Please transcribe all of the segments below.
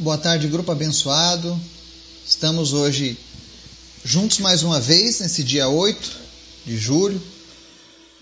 Boa tarde, grupo abençoado. Estamos hoje juntos mais uma vez, nesse dia 8 de julho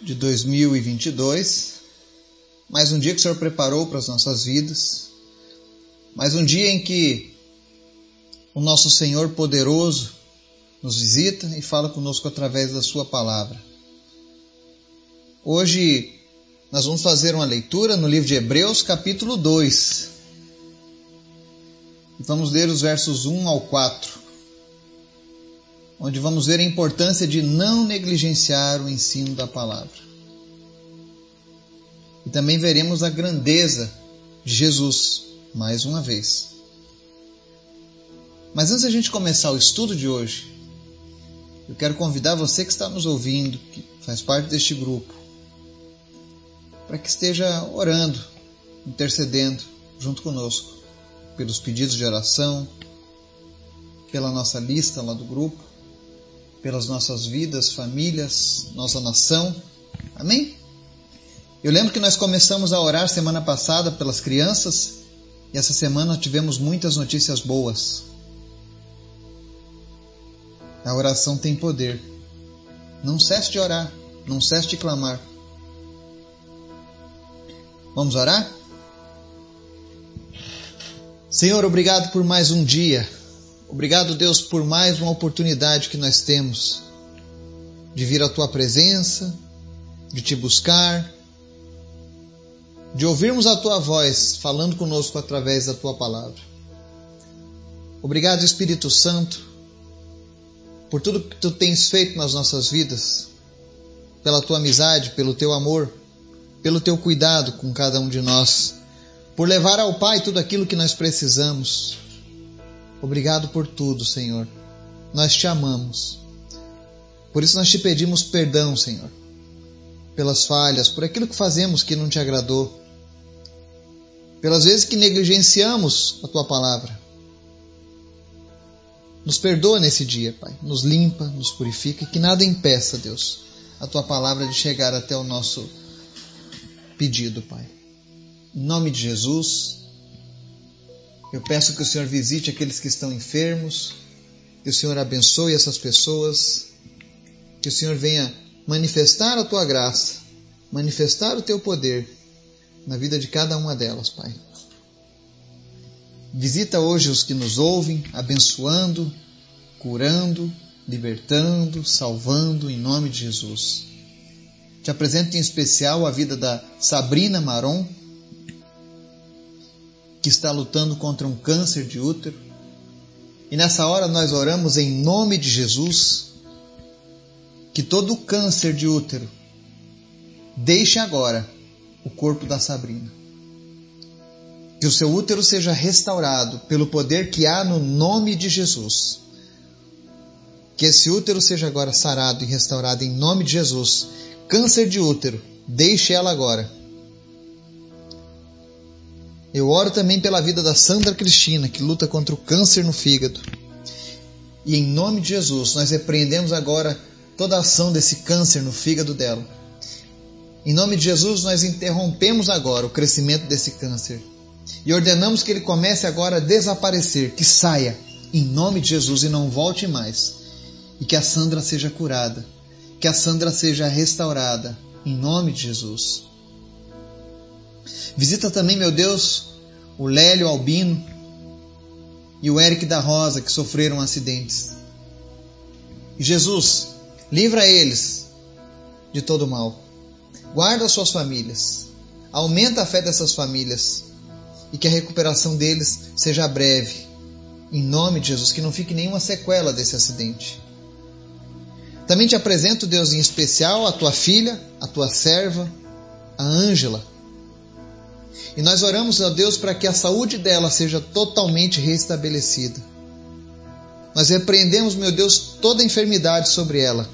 de 2022. Mais um dia que o Senhor preparou para as nossas vidas. Mais um dia em que o nosso Senhor poderoso nos visita e fala conosco através da Sua palavra. Hoje nós vamos fazer uma leitura no livro de Hebreus, capítulo 2 Vamos ler os versos 1 ao 4, onde vamos ver a importância de não negligenciar o ensino da palavra. E também veremos a grandeza de Jesus, mais uma vez. Mas antes da gente começar o estudo de hoje, eu quero convidar você que está nos ouvindo, que faz parte deste grupo, para que esteja orando, intercedendo junto conosco pelos pedidos de oração, pela nossa lista lá do grupo, pelas nossas vidas, famílias, nossa nação. Amém? Eu lembro que nós começamos a orar semana passada pelas crianças e essa semana tivemos muitas notícias boas. A oração tem poder. Não cesse de orar, não cesse de clamar. Vamos orar? Senhor, obrigado por mais um dia. Obrigado, Deus, por mais uma oportunidade que nós temos de vir à tua presença, de te buscar, de ouvirmos a tua voz falando conosco através da tua palavra. Obrigado, Espírito Santo, por tudo que tu tens feito nas nossas vidas, pela tua amizade, pelo teu amor, pelo teu cuidado com cada um de nós por levar ao Pai tudo aquilo que nós precisamos. Obrigado por tudo, Senhor. Nós te amamos. Por isso nós te pedimos perdão, Senhor, pelas falhas, por aquilo que fazemos que não te agradou, pelas vezes que negligenciamos a tua palavra. Nos perdoa nesse dia, Pai. Nos limpa, nos purifica, que nada impeça, Deus, a tua palavra de chegar até o nosso pedido, Pai. Em nome de Jesus, eu peço que o Senhor visite aqueles que estão enfermos, que o Senhor abençoe essas pessoas, que o Senhor venha manifestar a tua graça, manifestar o teu poder na vida de cada uma delas, Pai. Visita hoje os que nos ouvem, abençoando, curando, libertando, salvando, em nome de Jesus. Te apresento em especial a vida da Sabrina Maron, que está lutando contra um câncer de útero. E nessa hora nós oramos em nome de Jesus que todo câncer de útero deixe agora o corpo da Sabrina. Que o seu útero seja restaurado pelo poder que há no nome de Jesus. Que esse útero seja agora sarado e restaurado em nome de Jesus. Câncer de útero, deixe ela agora eu oro também pela vida da Sandra Cristina, que luta contra o câncer no fígado. E em nome de Jesus, nós repreendemos agora toda a ação desse câncer no fígado dela. Em nome de Jesus, nós interrompemos agora o crescimento desse câncer e ordenamos que ele comece agora a desaparecer, que saia em nome de Jesus e não volte mais. E que a Sandra seja curada, que a Sandra seja restaurada em nome de Jesus. Visita também, meu Deus, o Lélio Albino e o Eric da Rosa que sofreram acidentes. Jesus, livra eles de todo mal. Guarda suas famílias. Aumenta a fé dessas famílias e que a recuperação deles seja breve. Em nome de Jesus, que não fique nenhuma sequela desse acidente. Também te apresento, Deus, em especial a tua filha, a tua serva, a Ângela e nós oramos a Deus para que a saúde dela seja totalmente restabelecida. Nós repreendemos, meu Deus, toda enfermidade sobre ela.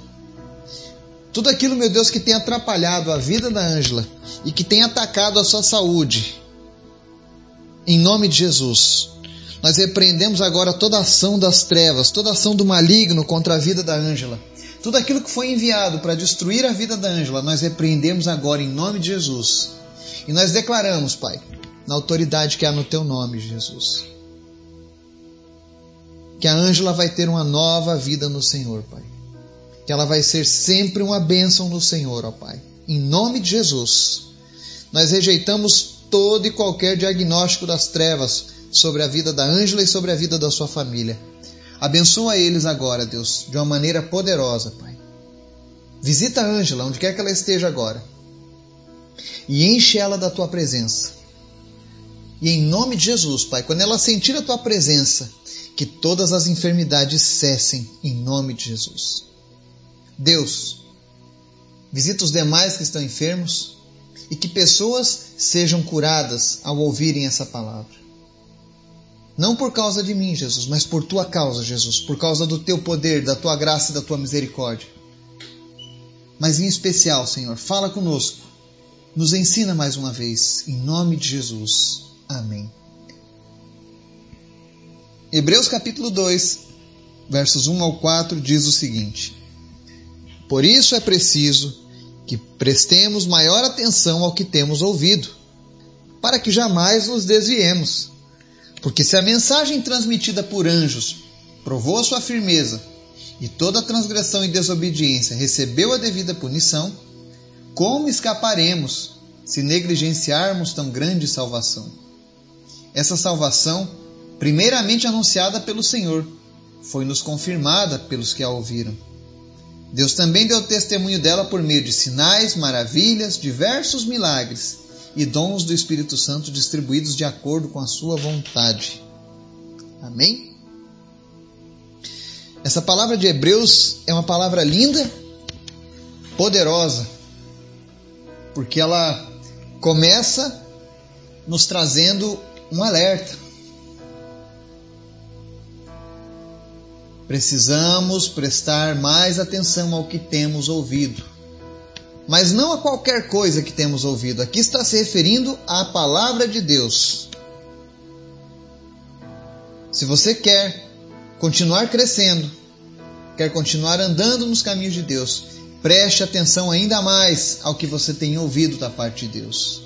Tudo aquilo, meu Deus, que tem atrapalhado a vida da Ângela e que tem atacado a sua saúde. Em nome de Jesus, nós repreendemos agora toda ação das trevas, toda ação do maligno contra a vida da Ângela. Tudo aquilo que foi enviado para destruir a vida da Ângela, nós repreendemos agora em nome de Jesus. E nós declaramos, Pai, na autoridade que há no Teu nome, Jesus, que a Ângela vai ter uma nova vida no Senhor, Pai. Que ela vai ser sempre uma bênção no Senhor, ó Pai. Em nome de Jesus, nós rejeitamos todo e qualquer diagnóstico das trevas sobre a vida da Ângela e sobre a vida da sua família. Abençoa eles agora, Deus, de uma maneira poderosa, Pai. Visita a Ângela, onde quer que ela esteja agora, e enche ela da tua presença. E em nome de Jesus, Pai, quando ela sentir a tua presença, que todas as enfermidades cessem em nome de Jesus. Deus, visita os demais que estão enfermos e que pessoas sejam curadas ao ouvirem essa palavra. Não por causa de mim, Jesus, mas por tua causa, Jesus, por causa do teu poder, da tua graça e da tua misericórdia. Mas em especial, Senhor, fala conosco, nos ensina mais uma vez, em nome de Jesus. Amém. Hebreus capítulo 2, versos 1 ao 4 diz o seguinte: Por isso é preciso que prestemos maior atenção ao que temos ouvido, para que jamais nos desviemos. Porque se a mensagem transmitida por anjos provou sua firmeza e toda transgressão e desobediência recebeu a devida punição, como escaparemos se negligenciarmos tão grande salvação? Essa salvação, primeiramente anunciada pelo Senhor, foi-nos confirmada pelos que a ouviram. Deus também deu testemunho dela por meio de sinais, maravilhas, diversos milagres e dons do Espírito Santo distribuídos de acordo com a sua vontade. Amém? Essa palavra de Hebreus é uma palavra linda, poderosa, porque ela começa nos trazendo um alerta. Precisamos prestar mais atenção ao que temos ouvido. Mas não a qualquer coisa que temos ouvido. Aqui está se referindo à palavra de Deus. Se você quer continuar crescendo, quer continuar andando nos caminhos de Deus, preste atenção ainda mais ao que você tem ouvido da parte de Deus.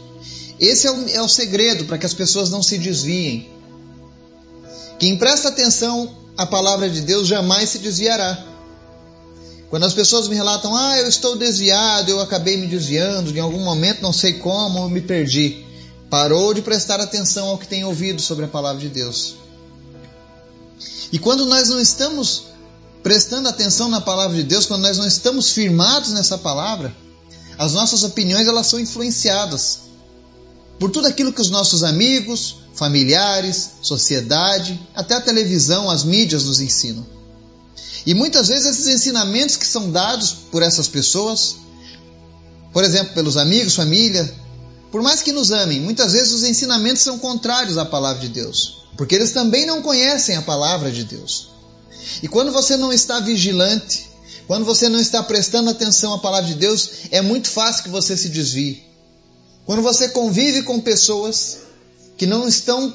Esse é o, é o segredo para que as pessoas não se desviem. Quem presta atenção à palavra de Deus jamais se desviará. Quando as pessoas me relatam, ah, eu estou desviado, eu acabei me desviando, em algum momento não sei como, eu me perdi. Parou de prestar atenção ao que tem ouvido sobre a palavra de Deus. E quando nós não estamos prestando atenção na palavra de Deus, quando nós não estamos firmados nessa palavra, as nossas opiniões elas são influenciadas por tudo aquilo que os nossos amigos, familiares, sociedade, até a televisão, as mídias nos ensinam. E muitas vezes esses ensinamentos que são dados por essas pessoas, por exemplo, pelos amigos, família, por mais que nos amem, muitas vezes os ensinamentos são contrários à palavra de Deus, porque eles também não conhecem a palavra de Deus. E quando você não está vigilante, quando você não está prestando atenção à palavra de Deus, é muito fácil que você se desvie. Quando você convive com pessoas que não estão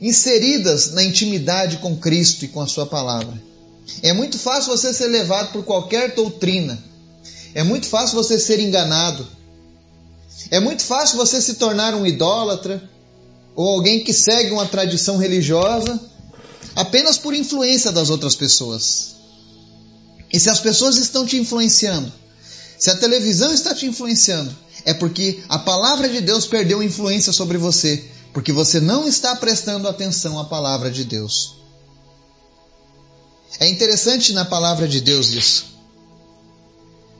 inseridas na intimidade com Cristo e com a Sua palavra, é muito fácil você ser levado por qualquer doutrina, é muito fácil você ser enganado, é muito fácil você se tornar um idólatra ou alguém que segue uma tradição religiosa apenas por influência das outras pessoas. E se as pessoas estão te influenciando, se a televisão está te influenciando, é porque a palavra de Deus perdeu influência sobre você, porque você não está prestando atenção à palavra de Deus. É interessante na palavra de Deus isso.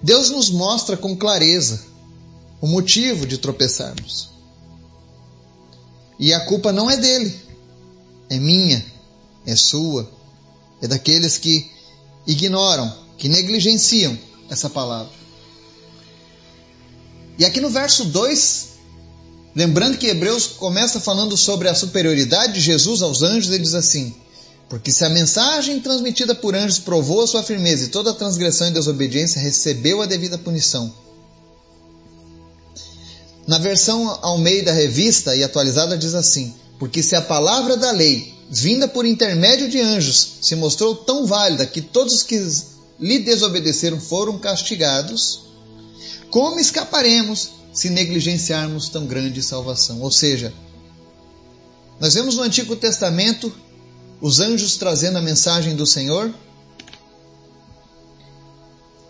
Deus nos mostra com clareza o motivo de tropeçarmos. E a culpa não é dele, é minha, é sua, é daqueles que ignoram, que negligenciam essa palavra. E aqui no verso 2, lembrando que Hebreus começa falando sobre a superioridade de Jesus aos anjos, ele diz assim: Porque se a mensagem transmitida por anjos provou a sua firmeza e toda transgressão e desobediência recebeu a devida punição. Na versão ao meio da revista e atualizada diz assim: Porque se a palavra da lei, vinda por intermédio de anjos, se mostrou tão válida que todos os que lhe desobedeceram foram castigados, como escaparemos se negligenciarmos tão grande salvação? Ou seja, nós vemos no Antigo Testamento os anjos trazendo a mensagem do Senhor.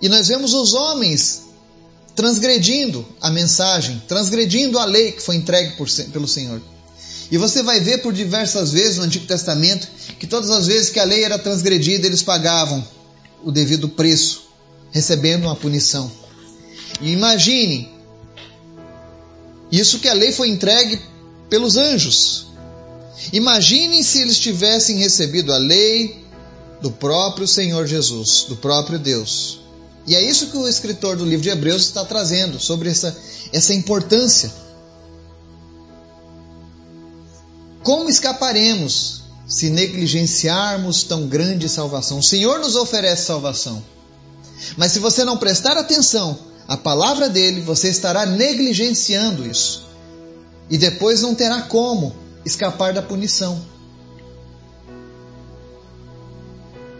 E nós vemos os homens transgredindo a mensagem, transgredindo a lei que foi entregue por, pelo Senhor. E você vai ver por diversas vezes no Antigo Testamento que todas as vezes que a lei era transgredida, eles pagavam o devido preço, recebendo uma punição. E imagine, isso que a lei foi entregue pelos anjos. Imaginem se eles tivessem recebido a lei do próprio Senhor Jesus, do próprio Deus. E é isso que o escritor do livro de Hebreus está trazendo sobre essa, essa importância. Como escaparemos se negligenciarmos tão grande salvação? O Senhor nos oferece salvação. Mas se você não prestar atenção à palavra dele, você estará negligenciando isso. E depois não terá como escapar da punição.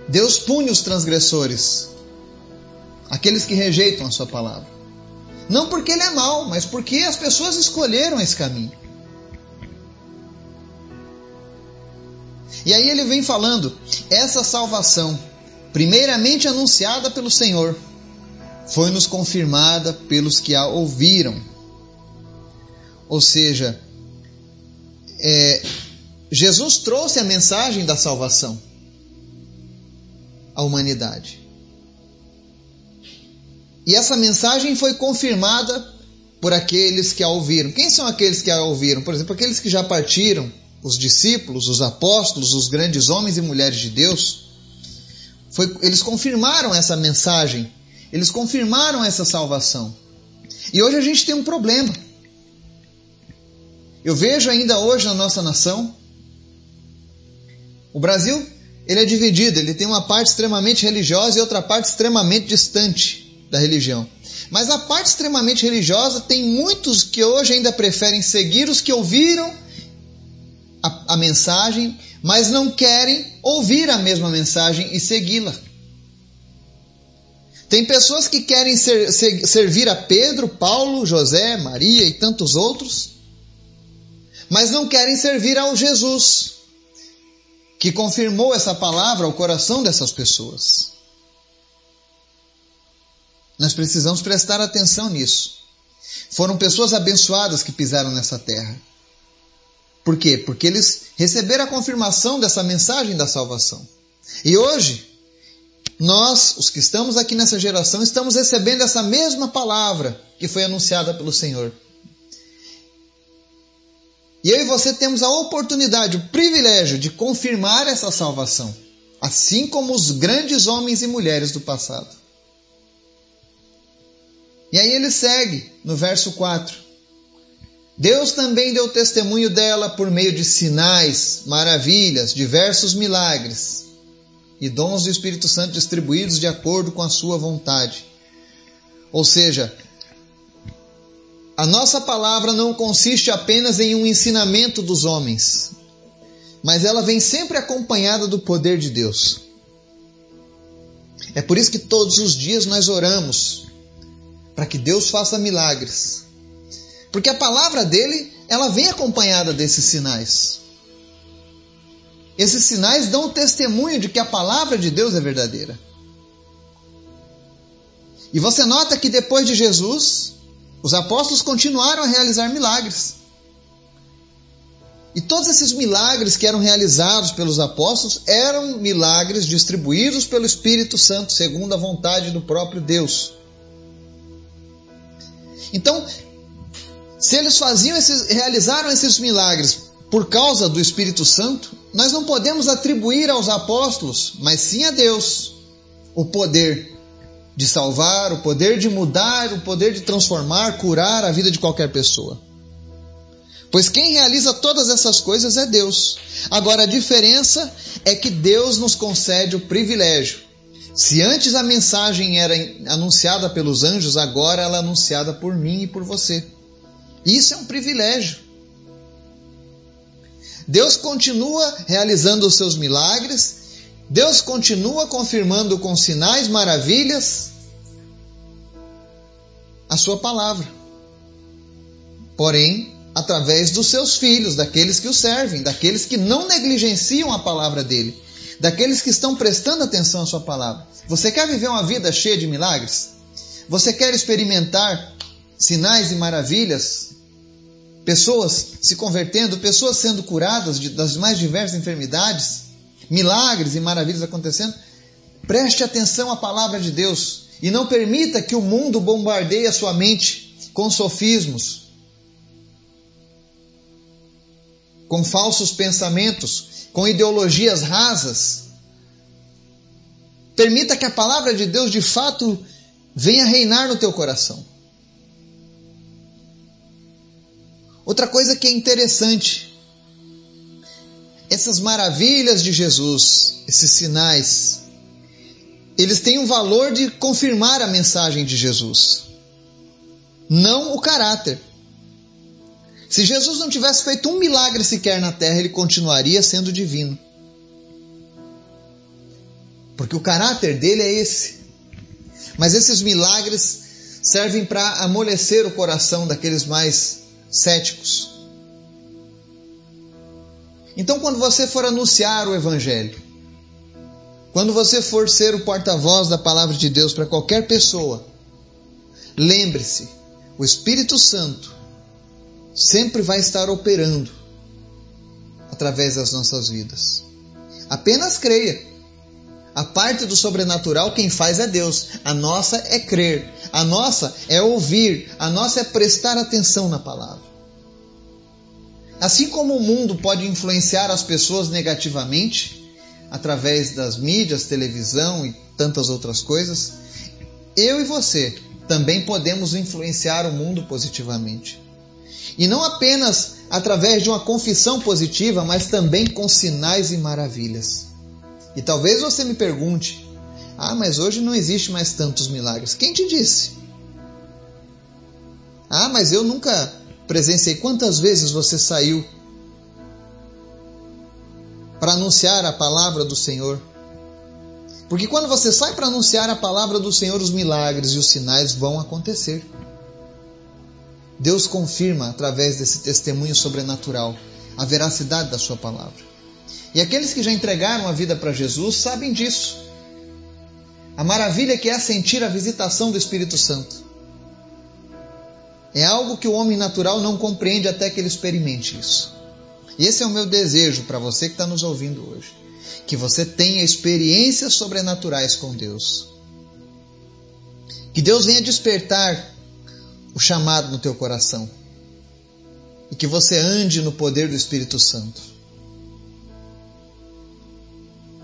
Deus pune os transgressores, aqueles que rejeitam a sua palavra. Não porque ele é mau, mas porque as pessoas escolheram esse caminho. E aí ele vem falando: essa salvação, primeiramente anunciada pelo Senhor, foi-nos confirmada pelos que a ouviram. Ou seja, é, Jesus trouxe a mensagem da salvação à humanidade. E essa mensagem foi confirmada por aqueles que a ouviram. Quem são aqueles que a ouviram? Por exemplo, aqueles que já partiram, os discípulos, os apóstolos, os grandes homens e mulheres de Deus. Foi, eles confirmaram essa mensagem, eles confirmaram essa salvação. E hoje a gente tem um problema. Eu vejo ainda hoje na nossa nação, o Brasil, ele é dividido, ele tem uma parte extremamente religiosa e outra parte extremamente distante da religião. Mas a parte extremamente religiosa tem muitos que hoje ainda preferem seguir os que ouviram a, a mensagem, mas não querem ouvir a mesma mensagem e segui-la. Tem pessoas que querem ser, ser, servir a Pedro, Paulo, José, Maria e tantos outros, mas não querem servir ao Jesus, que confirmou essa palavra ao coração dessas pessoas. Nós precisamos prestar atenção nisso. Foram pessoas abençoadas que pisaram nessa terra. Por quê? Porque eles receberam a confirmação dessa mensagem da salvação. E hoje, nós, os que estamos aqui nessa geração, estamos recebendo essa mesma palavra que foi anunciada pelo Senhor. E eu e você temos a oportunidade, o privilégio de confirmar essa salvação, assim como os grandes homens e mulheres do passado. E aí ele segue no verso 4. Deus também deu testemunho dela por meio de sinais, maravilhas, diversos milagres e dons do Espírito Santo distribuídos de acordo com a sua vontade. Ou seja, a nossa palavra não consiste apenas em um ensinamento dos homens, mas ela vem sempre acompanhada do poder de Deus. É por isso que todos os dias nós oramos para que Deus faça milagres. Porque a palavra dele, ela vem acompanhada desses sinais. Esses sinais dão testemunho de que a palavra de Deus é verdadeira. E você nota que depois de Jesus, os apóstolos continuaram a realizar milagres. E todos esses milagres que eram realizados pelos apóstolos eram milagres distribuídos pelo Espírito Santo, segundo a vontade do próprio Deus. Então, se eles faziam esses, realizaram esses milagres por causa do Espírito Santo, nós não podemos atribuir aos apóstolos, mas sim a Deus, o poder de salvar, o poder de mudar, o poder de transformar, curar a vida de qualquer pessoa. Pois quem realiza todas essas coisas é Deus. Agora a diferença é que Deus nos concede o privilégio se antes a mensagem era anunciada pelos anjos, agora ela é anunciada por mim e por você. Isso é um privilégio. Deus continua realizando os seus milagres, Deus continua confirmando com sinais, maravilhas, a sua palavra. Porém, através dos seus filhos, daqueles que o servem, daqueles que não negligenciam a palavra dele, daqueles que estão prestando atenção à sua palavra. Você quer viver uma vida cheia de milagres? Você quer experimentar sinais e maravilhas? Pessoas se convertendo, pessoas sendo curadas de, das mais diversas enfermidades, milagres e maravilhas acontecendo? Preste atenção à palavra de Deus e não permita que o mundo bombardeie a sua mente com sofismos, com falsos pensamentos, com ideologias rasas. Permita que a palavra de Deus de fato venha reinar no teu coração. Outra coisa que é interessante, essas maravilhas de Jesus, esses sinais, eles têm o valor de confirmar a mensagem de Jesus, não o caráter. Se Jesus não tivesse feito um milagre sequer na terra, ele continuaria sendo divino. Porque o caráter dele é esse. Mas esses milagres servem para amolecer o coração daqueles mais céticos. Então, quando você for anunciar o Evangelho, quando você for ser o porta-voz da palavra de Deus para qualquer pessoa, lembre-se: o Espírito Santo sempre vai estar operando através das nossas vidas. Apenas creia. A parte do sobrenatural quem faz é Deus. A nossa é crer. A nossa é ouvir. A nossa é prestar atenção na palavra. Assim como o mundo pode influenciar as pessoas negativamente, através das mídias, televisão e tantas outras coisas, eu e você também podemos influenciar o mundo positivamente. E não apenas através de uma confissão positiva, mas também com sinais e maravilhas. E talvez você me pergunte: ah, mas hoje não existe mais tantos milagres. Quem te disse? Ah, mas eu nunca presenciei. Quantas vezes você saiu para anunciar a palavra do Senhor? Porque quando você sai para anunciar a palavra do Senhor, os milagres e os sinais vão acontecer. Deus confirma através desse testemunho sobrenatural a veracidade da Sua palavra. E aqueles que já entregaram a vida para Jesus sabem disso. A maravilha que é sentir a visitação do Espírito Santo. É algo que o homem natural não compreende até que ele experimente isso. E esse é o meu desejo para você que está nos ouvindo hoje. Que você tenha experiências sobrenaturais com Deus. Que Deus venha despertar o chamado no teu coração. E que você ande no poder do Espírito Santo.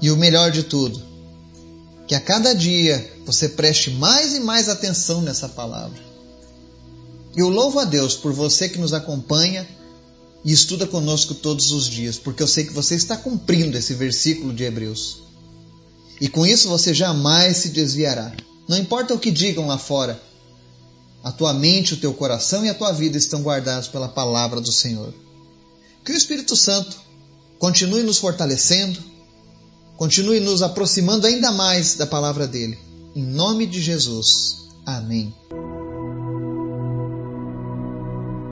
E o melhor de tudo, que a cada dia você preste mais e mais atenção nessa palavra. Eu louvo a Deus por você que nos acompanha e estuda conosco todos os dias, porque eu sei que você está cumprindo esse versículo de Hebreus. E com isso você jamais se desviará. Não importa o que digam lá fora, a tua mente, o teu coração e a tua vida estão guardados pela palavra do Senhor. Que o Espírito Santo continue nos fortalecendo, continue nos aproximando ainda mais da palavra dele. Em nome de Jesus. Amém.